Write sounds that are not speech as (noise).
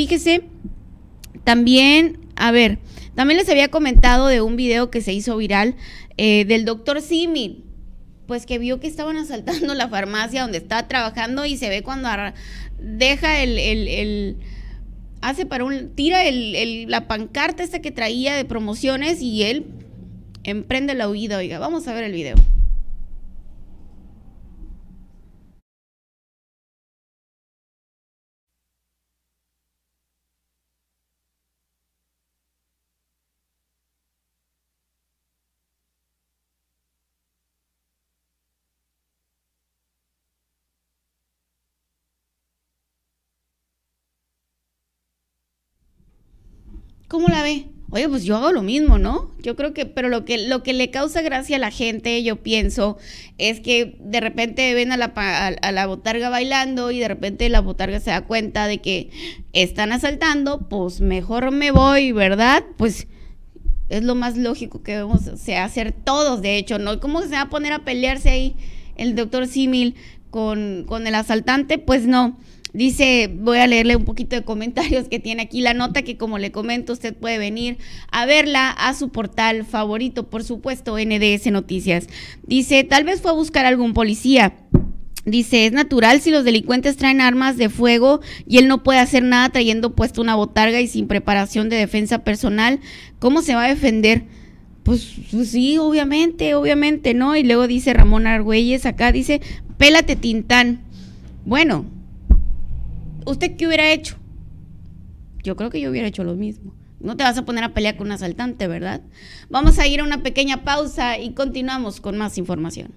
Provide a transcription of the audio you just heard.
fíjese, también, a ver, también les había comentado de un video que se hizo viral eh, del doctor Simi, pues que vio que estaban asaltando (laughs) la farmacia donde estaba trabajando y se ve cuando deja el, el, hace para un, tira el, la pancarta esta que traía de promociones y él emprende la huida, oiga, vamos a ver el video. ¿Cómo la ve? Oye, pues yo hago lo mismo, ¿no? Yo creo que, pero lo que, lo que le causa gracia a la gente, yo pienso, es que de repente ven a la, a, la botarga bailando y de repente la botarga se da cuenta de que están asaltando, pues mejor me voy, ¿verdad? Pues es lo más lógico que debemos hacer todos, de hecho, ¿no? ¿Cómo se va a poner a pelearse ahí el doctor Simil con, con el asaltante? Pues no. Dice, voy a leerle un poquito de comentarios que tiene aquí la nota que como le comento usted puede venir a verla a su portal favorito, por supuesto, NDS Noticias. Dice, tal vez fue a buscar algún policía. Dice, es natural si los delincuentes traen armas de fuego y él no puede hacer nada trayendo puesto una botarga y sin preparación de defensa personal, ¿cómo se va a defender? Pues, pues sí, obviamente, obviamente, ¿no? Y luego dice Ramón Argüelles acá, dice, pélate Tintán. Bueno, ¿Usted qué hubiera hecho? Yo creo que yo hubiera hecho lo mismo. No te vas a poner a pelear con un asaltante, ¿verdad? Vamos a ir a una pequeña pausa y continuamos con más información.